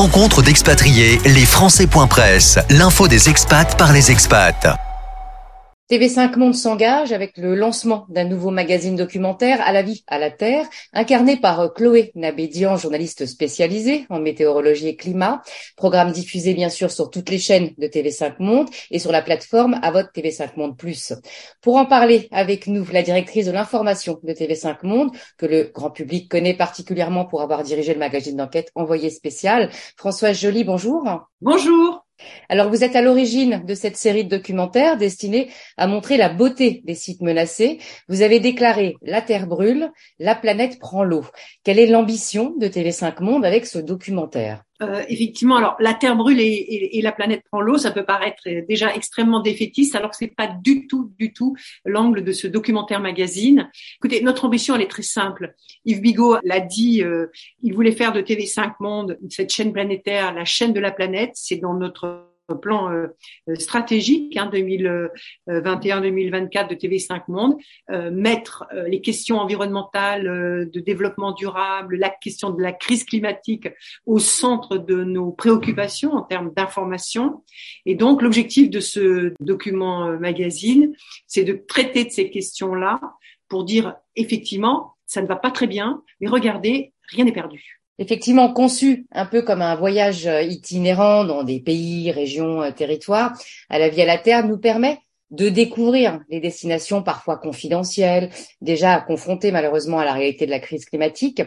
Rencontre d'expatriés, les Français.press, l'info des expats par les expats. TV5 Monde s'engage avec le lancement d'un nouveau magazine documentaire à la vie, à la terre, incarné par euh, Chloé Nabédian, journaliste spécialisée en météorologie et climat. Programme diffusé bien sûr sur toutes les chaînes de TV5 Monde et sur la plateforme à votre TV5 Monde Plus. Pour en parler avec nous, la directrice de l'information de TV5 Monde, que le grand public connaît particulièrement pour avoir dirigé le magazine d'enquête envoyé spécial, Françoise Joly, bonjour. Bonjour. Alors, vous êtes à l'origine de cette série de documentaires destinée à montrer la beauté des sites menacés. Vous avez déclaré La Terre brûle, la planète prend l'eau. Quelle est l'ambition de TV5 Monde avec ce documentaire? Euh, effectivement, alors la Terre brûle et, la planète prend l'eau, ça peut paraître déjà extrêmement défaitiste, alors que c'est pas du tout, du tout l'angle de ce documentaire magazine. Écoutez, notre ambition elle est très simple. Yves Bigot l'a dit, euh, il voulait faire de TV5 Monde cette chaîne planétaire, la chaîne de la planète. C'est dans notre plan euh, stratégique hein, 2021-2024 de TV5 Monde, euh, mettre euh, les questions environnementales, de développement durable, la question de la crise climatique au centre de nos préoccupations en termes d'information. Et donc l'objectif de ce document magazine, c'est de traiter de ces questions-là pour dire effectivement, ça ne va pas très bien, mais regardez, rien n'est perdu effectivement conçu un peu comme un voyage euh, itinérant dans des pays, régions, euh, territoires, à la vie à la terre, nous permet de découvrir les destinations parfois confidentielles, déjà confrontées malheureusement à la réalité de la crise climatique,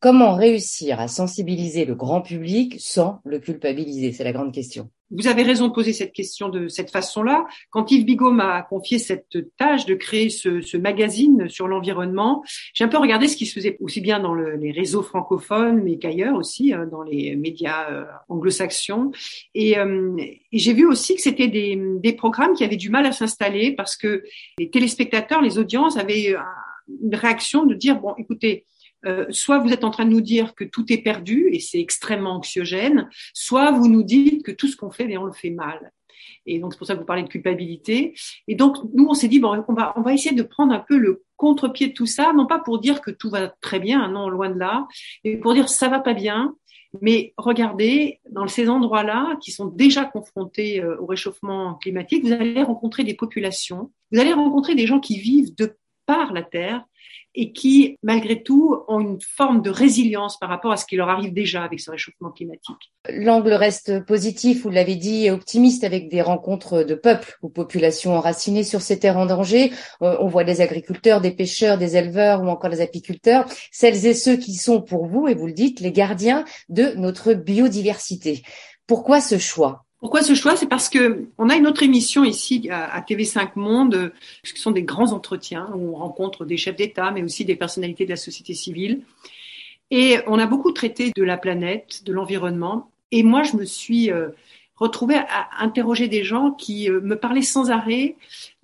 Comment réussir à sensibiliser le grand public sans le culpabiliser? C'est la grande question. Vous avez raison de poser cette question de cette façon-là. Quand Yves Bigot m'a confié cette tâche de créer ce, magazine sur l'environnement, j'ai un peu regardé ce qui se faisait aussi bien dans les réseaux francophones, mais qu'ailleurs aussi, euh, dans les médias euh, anglo-saxons. Euh, et, j'ai vu aussi que c'était des, des programmes qui avaient du mal à s'installer parce que les téléspectateurs, les audiences avaient une réaction de dire, bon, écoutez, euh, soit vous êtes en train de nous dire que tout est perdu et c'est extrêmement anxiogène, soit vous nous dites que tout ce qu'on fait, mais on le fait mal. Et donc c'est pour ça que vous parlez de culpabilité. Et donc nous on s'est dit bon on va on va essayer de prendre un peu le contre-pied de tout ça, non pas pour dire que tout va très bien, non loin de là, mais pour dire ça va pas bien. Mais regardez, dans ces endroits-là, qui sont déjà confrontés euh, au réchauffement climatique, vous allez rencontrer des populations, vous allez rencontrer des gens qui vivent de par la Terre et qui, malgré tout, ont une forme de résilience par rapport à ce qui leur arrive déjà avec ce réchauffement climatique. L'angle reste positif, vous l'avez dit, et optimiste avec des rencontres de peuples ou populations enracinées sur ces terres en danger. Euh, on voit des agriculteurs, des pêcheurs, des éleveurs ou encore des apiculteurs, celles et ceux qui sont pour vous, et vous le dites, les gardiens de notre biodiversité. Pourquoi ce choix? Pourquoi ce choix? C'est parce que on a une autre émission ici à, TV5 Monde, ce sont des grands entretiens où on rencontre des chefs d'État, mais aussi des personnalités de la société civile. Et on a beaucoup traité de la planète, de l'environnement. Et moi, je me suis retrouver à interroger des gens qui euh, me parlaient sans arrêt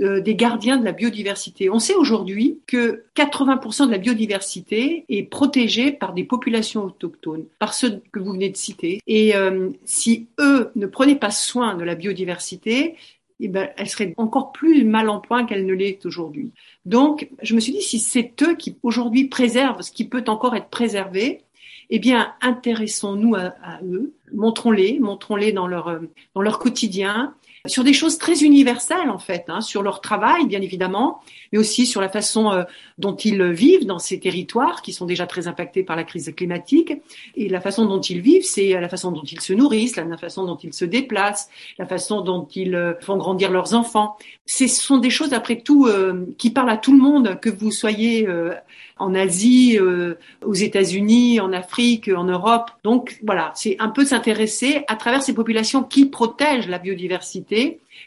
euh, des gardiens de la biodiversité. On sait aujourd'hui que 80% de la biodiversité est protégée par des populations autochtones, par ceux que vous venez de citer. Et euh, si eux ne prenaient pas soin de la biodiversité, eh ben, elle serait encore plus mal en point qu'elle ne l'est aujourd'hui. Donc, je me suis dit, si c'est eux qui aujourd'hui préservent ce qui peut encore être préservé, eh bien, intéressons-nous à, eux, montrons-les, montrons-les dans leur, dans leur quotidien, sur des choses très universelles en fait, hein, sur leur travail bien évidemment, mais aussi sur la façon euh, dont ils vivent dans ces territoires qui sont déjà très impactés par la crise climatique. Et la façon dont ils vivent, c'est la façon dont ils se nourrissent, la façon dont ils se déplacent, la façon dont ils euh, font grandir leurs enfants. Ce sont des choses après tout euh, qui parlent à tout le monde, que vous soyez en Asie, aux États-Unis, en Afrique, en Europe. Donc voilà, c'est un peu s'intéresser à travers ces populations qui protègent la biodiversité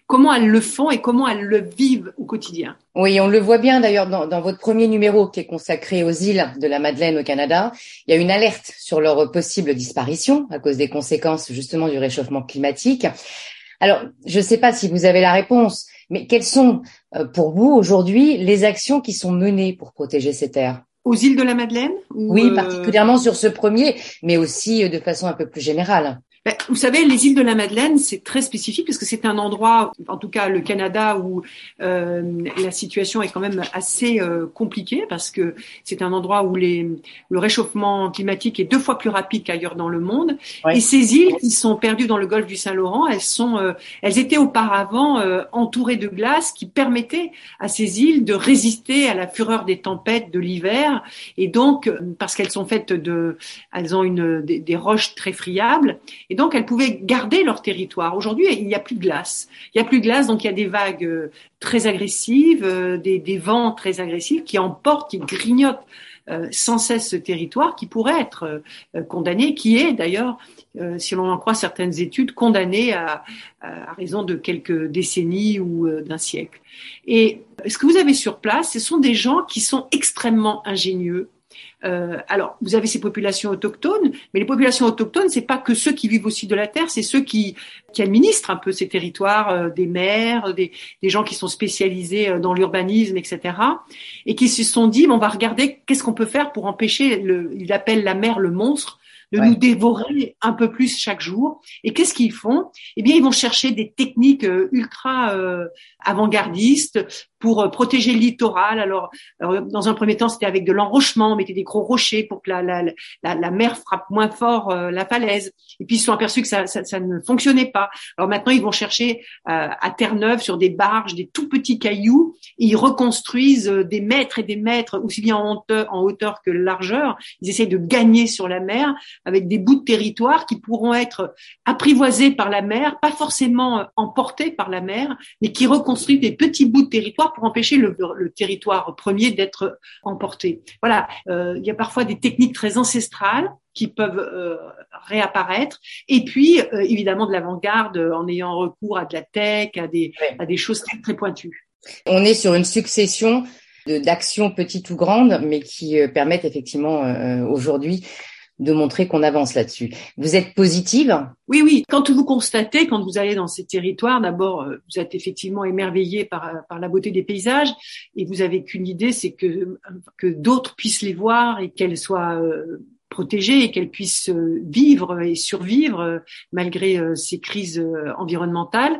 comment elles le font et comment elles le vivent au quotidien. Oui, on le voit bien d'ailleurs dans, dans, votre premier numéro qui est consacré aux îles de la Madeleine au Canada. Il y a une alerte sur leur possible disparition à cause des conséquences justement du réchauffement climatique. Alors, je ne sais pas si vous avez la réponse, mais quelles sont euh, pour vous aujourd'hui les actions qui sont menées pour protéger ces terres? Aux îles de la Madeleine Oui, euh, particulièrement sur ce premier, mais aussi euh, de façon un peu plus générale. Ben, vous savez, les îles de la Madeleine, c'est très spécifique parce que c'est un endroit, en tout cas le Canada, où euh, la situation est quand même assez euh, compliquée parce que c'est un endroit où les, le réchauffement climatique est deux fois plus rapide qu'ailleurs dans le monde. Et ces îles qui sont perdues dans le golfe du Saint-Laurent, elles sont, euh, elles étaient auparavant euh, entourées de glace qui permettaient à ces îles de résister à la fureur des tempêtes de l'hiver. Et donc, parce qu'elles sont faites de, elles ont une des, des roches très friables. Et donc, elles pouvaient garder leur territoire. Aujourd'hui, il n'y a plus de glace. Il n'y a plus de glace, donc il y a des vagues euh, très agressives, euh, des, vents très agressifs qui emportent, qui grignotent euh, sans cesse ce territoire qui pourrait être condamné, qui est d'ailleurs, si l'on en croit certaines études, condamné à raison de quelques décennies ou d'un siècle. Et ce que vous avez sur place, ce sont des gens qui sont extrêmement ingénieux, euh, alors, vous avez ces populations autochtones, mais les populations autochtones, c'est pas que ceux qui vivent aussi de la terre, c'est ceux qui, administrent un peu ces territoires, euh, des maires, des, gens qui sont spécialisés euh, dans l'urbanisme, etc., et qui se sont dit, on va regarder qu'est-ce qu'on peut faire pour empêcher, le, il la mer le monstre, de nous dévorer un peu plus chaque jour. Et qu'est-ce qu'ils font? Eh bien, ils vont chercher des techniques ultra euh, avant-gardistes pour euh, protéger le littoral. Alors, dans un premier temps, c'était avec de l'enrochement, on mettait des gros rochers pour que la, la, la, la mer frappe moins fort euh, la falaise. Et puis, ils se sont aperçus que ça, ça, ça, ne fonctionnait pas. Alors maintenant, ils vont chercher euh, à Terre-Neuve, sur des barges, des tout petits cailloux, et ils reconstruisent des mètres et des mètres, aussi bien en hauteur, en hauteur que largeur. Ils essayent de gagner sur la mer avec des bouts de territoire qui pourront être apprivoisés par la mer, pas forcément emportés par la mer, mais qui reconstruisent des petits bouts de territoire pour empêcher le, territoire premier d'être emporté. Voilà, euh, il y a parfois des techniques très ancestrales qui peuvent euh, réapparaître. Et puis, euh, évidemment, de l'avant-garde en ayant recours à de la tech, à des, à des choses très, très pointues. On est sur une succession d'actions petites ou grandes, mais qui permettent effectivement aujourd'hui de montrer qu'on avance là-dessus. Vous êtes positive? Oui, oui. Quand vous constatez, quand vous allez dans ces territoires, d'abord, euh, vous êtes effectivement émerveillé par, euh, par la beauté des paysages et vous avez qu'une idée, c'est que, que d'autres puissent les voir et qu'elles soient euh, protégées et qu'elles puissent vivre et survivre malgré ces crises environnementales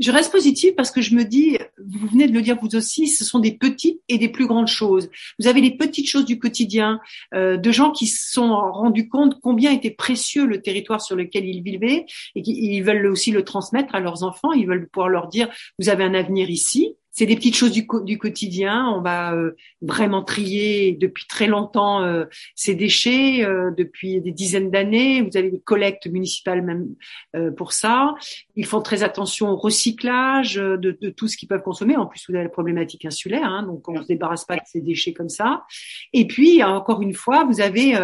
je reste positive parce que je me dis, vous venez de le dire vous aussi, ce sont des petites et des plus grandes choses. Vous avez les petites choses du quotidien, euh, de gens qui se sont rendus compte combien était précieux le territoire sur lequel ils vivaient et qu'ils veulent aussi le transmettre à leurs enfants. Ils veulent pouvoir leur dire, vous avez un avenir ici c'est des petites choses du, du quotidien. On va euh, vraiment trier depuis très longtemps euh, ces déchets, euh, depuis des dizaines d'années. Vous avez des collectes municipales même pour ça. Ils font très attention au recyclage de, de, tout ce qu'ils peuvent consommer. En plus, vous avez la problématique insulaire, hein, donc on ne se débarrasse pas de ces déchets comme ça. Et puis, encore une fois, vous avez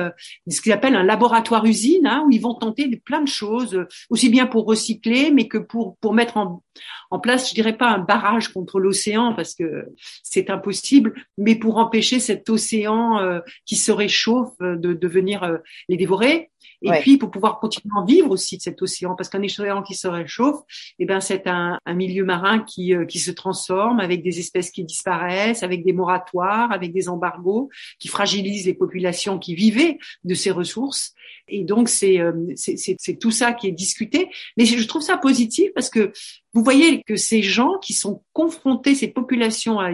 ce qu'ils appellent un laboratoire-usine, hein, où ils vont tenter plein de choses, aussi bien pour recycler, mais que pour, pour mettre en, en place, je dirais pas un barrage contre l'océan parce que c'est impossible, mais pour empêcher cet océan euh, qui se réchauffe euh, de, de venir euh, les dévorer. Et puis pour pouvoir continuer à vivre aussi de cet océan, parce qu'un océan qui se réchauffe, eh ben c'est un, un, milieu marin qui qui se transforme avec des espèces qui disparaissent, avec des moratoires, avec des embargos qui fragilisent les populations qui vivaient de ces ressources. Et donc c'est c'est tout ça qui est discuté. Mais je trouve ça positif parce que vous voyez que ces gens qui sont confrontés, ces populations à,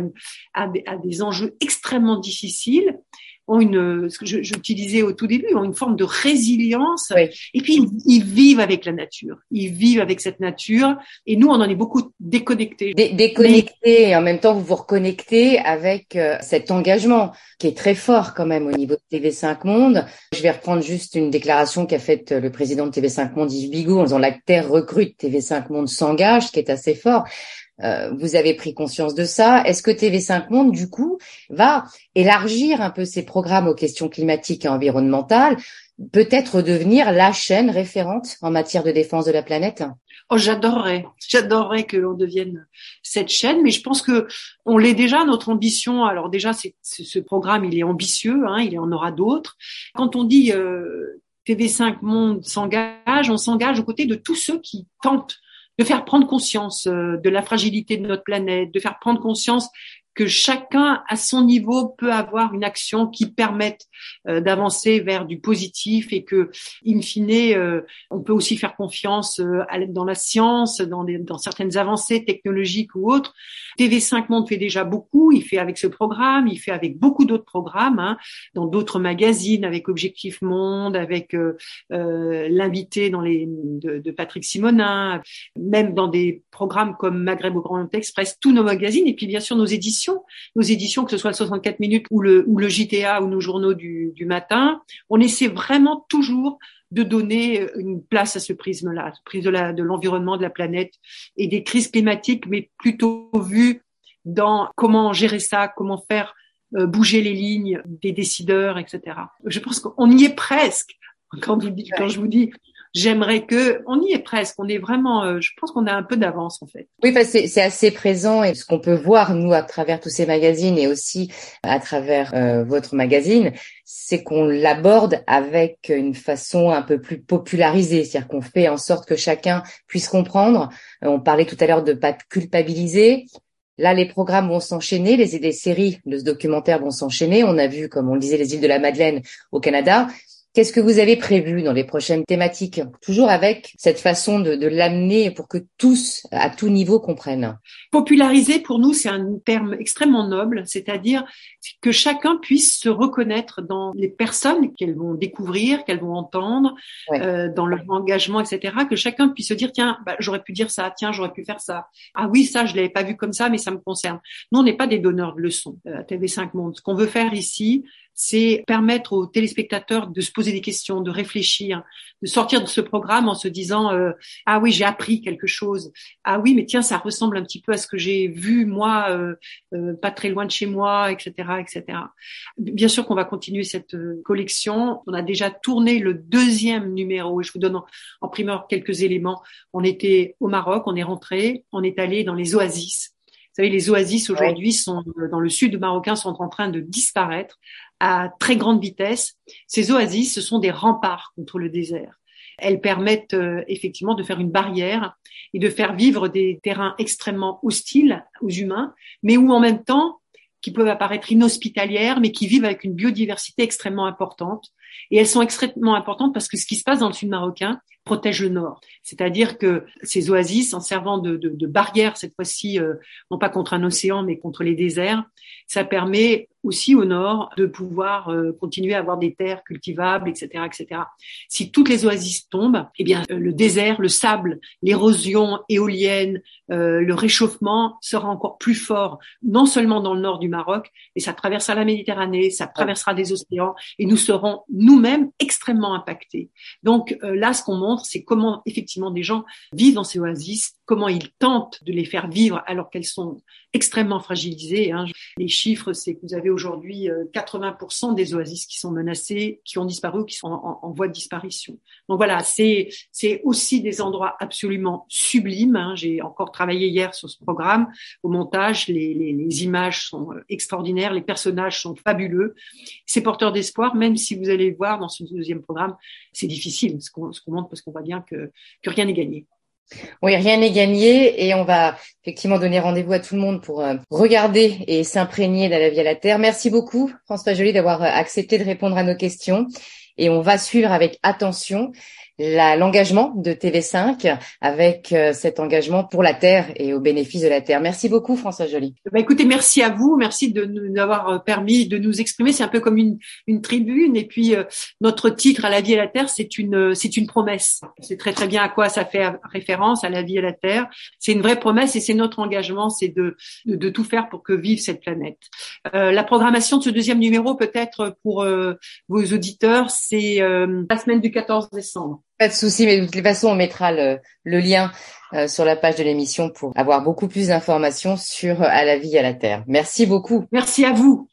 à, des enjeux extrêmement difficiles, ont une, ce que j'utilisais au tout début, ont une forme de résilience. Et puis ils, vivent avec la nature. Ils vivent avec cette nature. Et nous, on en est beaucoup déconnectés. déconnectés et en même temps, vous vous reconnectez avec euh, cet engagement qui est très fort quand même au niveau de TV5 Monde. Je vais reprendre juste une déclaration qu'a faite le président de TV5 Monde, Yves Bigot, en disant la Terre recrute, TV5 Monde s'engage, ce qui est assez fort. Euh, vous avez pris conscience de ça. Est-ce que TV5 Monde, du coup, va élargir un peu ses programmes aux questions climatiques et environnementales, peut-être devenir la chaîne référente en matière de défense de la planète? Oh, j'adorerais, j'adorerais que l'on devienne cette chaîne, mais je pense que on l'est déjà. Notre ambition, alors déjà, ce programme, il est ambitieux, hein, il y en aura d'autres. Quand on dit euh, TV5 Monde s'engage, on s'engage aux côtés de tous ceux qui tentent de faire prendre conscience euh, de la fragilité de notre planète, de faire prendre conscience que chacun à son niveau peut avoir une action qui permette euh, d'avancer vers du positif et que, in fine, euh, on peut aussi faire confiance euh, dans la science, dans, dans certaines avancées technologiques ou autres. TV5 Monde fait déjà beaucoup. Il fait avec ce programme, il fait avec beaucoup d'autres programmes, hein, dans d'autres magazines, avec Objectif Monde, avec l'invité dans les de, de, Patrick Simonin, même dans des programmes comme Maghreb au Grand Express, tous nos magazines et puis bien sûr nos éditions, nos éditions que ce soit le 64 minutes ou le ou le JTA ou nos journaux du, du matin. On essaie vraiment toujours de donner une place à ce prisme-là, ce prisme de l'environnement, de, la planète et des crises climatiques, mais plutôt vu dans comment gérer ça, comment faire euh, bouger les lignes des décideurs, etc. Je pense qu'on y est presque. Quand, vous, quand je vous dis j'aimerais que, on y est presque, on est vraiment, euh, je pense qu'on a un peu d'avance en fait. Oui, parce que c'est assez présent et ce qu'on peut voir nous à travers tous ces magazines et aussi à travers euh, votre magazine, c'est qu'on l'aborde avec une façon un peu plus popularisée, c'est-à-dire qu'on fait en sorte que chacun puisse comprendre. Euh, on parlait tout à l'heure de pas culpabiliser, Là, les programmes vont s'enchaîner, les, les séries de ce documentaire vont s'enchaîner. On a vu, comme on le disait, les îles de la Madeleine au Canada. Qu'est-ce que vous avez prévu dans les prochaines thématiques Toujours avec cette façon de, de l'amener pour que tous, à tout niveau, comprennent? Populariser, pour nous, c'est un terme extrêmement noble, c'est-à-dire que chacun puisse se reconnaître dans les personnes qu'elles vont découvrir, qu'elles vont entendre, euh, dans leur engagement, etc. Que chacun puisse se dire, tiens, bah, j'aurais pu dire ça, tiens, j'aurais pu faire ça. Ah oui, ça, je l'avais pas vu comme ça, mais ça me concerne. Nous, on n'est pas des donneurs de leçons euh, à TV5 Monde. Ce qu'on veut faire ici, c'est permettre aux téléspectateurs de se poser des questions, de réfléchir, de sortir de ce programme en se disant euh, ah oui j'ai appris quelque chose, ah oui mais tiens ça ressemble un petit peu à ce que j'ai vu moi euh, euh, pas très loin de chez moi, etc etc. Bien sûr qu'on va continuer cette collection. On a déjà tourné le deuxième numéro. Je vous donne en, en primeur quelques éléments. On était au Maroc, on est rentré, on est allé dans les oasis. Vous savez, les oasis aujourd'hui sont dans le sud marocain sont en train de disparaître à très grande vitesse. Ces oasis, ce sont des remparts contre le désert. Elles permettent euh, effectivement de faire une barrière et de faire vivre des terrains extrêmement hostiles aux humains, mais où en même temps, qui peuvent apparaître inhospitalières, mais qui vivent avec une biodiversité extrêmement importante. Et elles sont extrêmement importantes parce que ce qui se passe dans le sud marocain protège le nord. C'est-à-dire que ces oasis, en servant de, de, de barrière cette fois-ci, euh, non pas contre un océan, mais contre les déserts, ça permet aussi au nord de pouvoir euh, continuer à avoir des terres cultivables, etc., etc. Si toutes les oasis tombent, eh bien euh, le désert, le sable, l'érosion éolienne, euh, le réchauffement sera encore plus fort, non seulement dans le nord du Maroc, mais ça traversera la Méditerranée, ça traversera des océans, et nous serons nous-mêmes extrêmement impactés. Donc là, ce qu'on montre, c'est comment effectivement des gens vivent dans ces oasis, comment ils tentent de les faire vivre alors qu'elles sont extrêmement fragilisées. Hein. Les chiffres, c'est que vous avez aujourd'hui 80% euh, des oasis qui sont menacées, qui ont disparu qui sont en, voie de disparition. Donc voilà, c'est c'est aussi des endroits absolument sublimes. Hein. J'ai encore travaillé hier sur ce programme au montage. Les, les, les, images sont euh, extraordinaires, les personnages sont fabuleux. C'est porteur d'espoir, même si vous allez voir dans ce deuxième programme, c'est difficile ce qu'on montre parce qu'on voit bien que que rien n'est gagné. Oui, rien n'est gagné et on va effectivement donner rendez-vous à tout le monde pour euh, regarder et s'imprégner de la vie à la Terre. Merci beaucoup, François Joly, d'avoir euh, accepté de répondre à nos questions et on va suivre avec attention l'engagement de TV5 avec euh, cet engagement pour la Terre et au bénéfice de la Terre. Merci beaucoup François Joly. Bah écoutez, merci à vous, merci de nous avoir euh, permis de nous exprimer. C'est un peu comme une, une tribune et puis euh, notre titre à la vie et à la Terre, c'est une c'est une promesse. C'est très très bien à quoi ça fait référence à la vie et à la Terre. C'est une vraie promesse et c'est notre engagement, c'est de, de, tout faire pour que vive cette planète. Euh, la programmation de ce deuxième numéro peut-être pour vos auditeurs, c'est la semaine du 14 décembre. Pas de souci, mais de toute façon, on mettra le, lien euh, sur la page de l'émission pour avoir beaucoup plus d'informations sur euh, À la vie à la terre. Merci beaucoup. Merci à vous.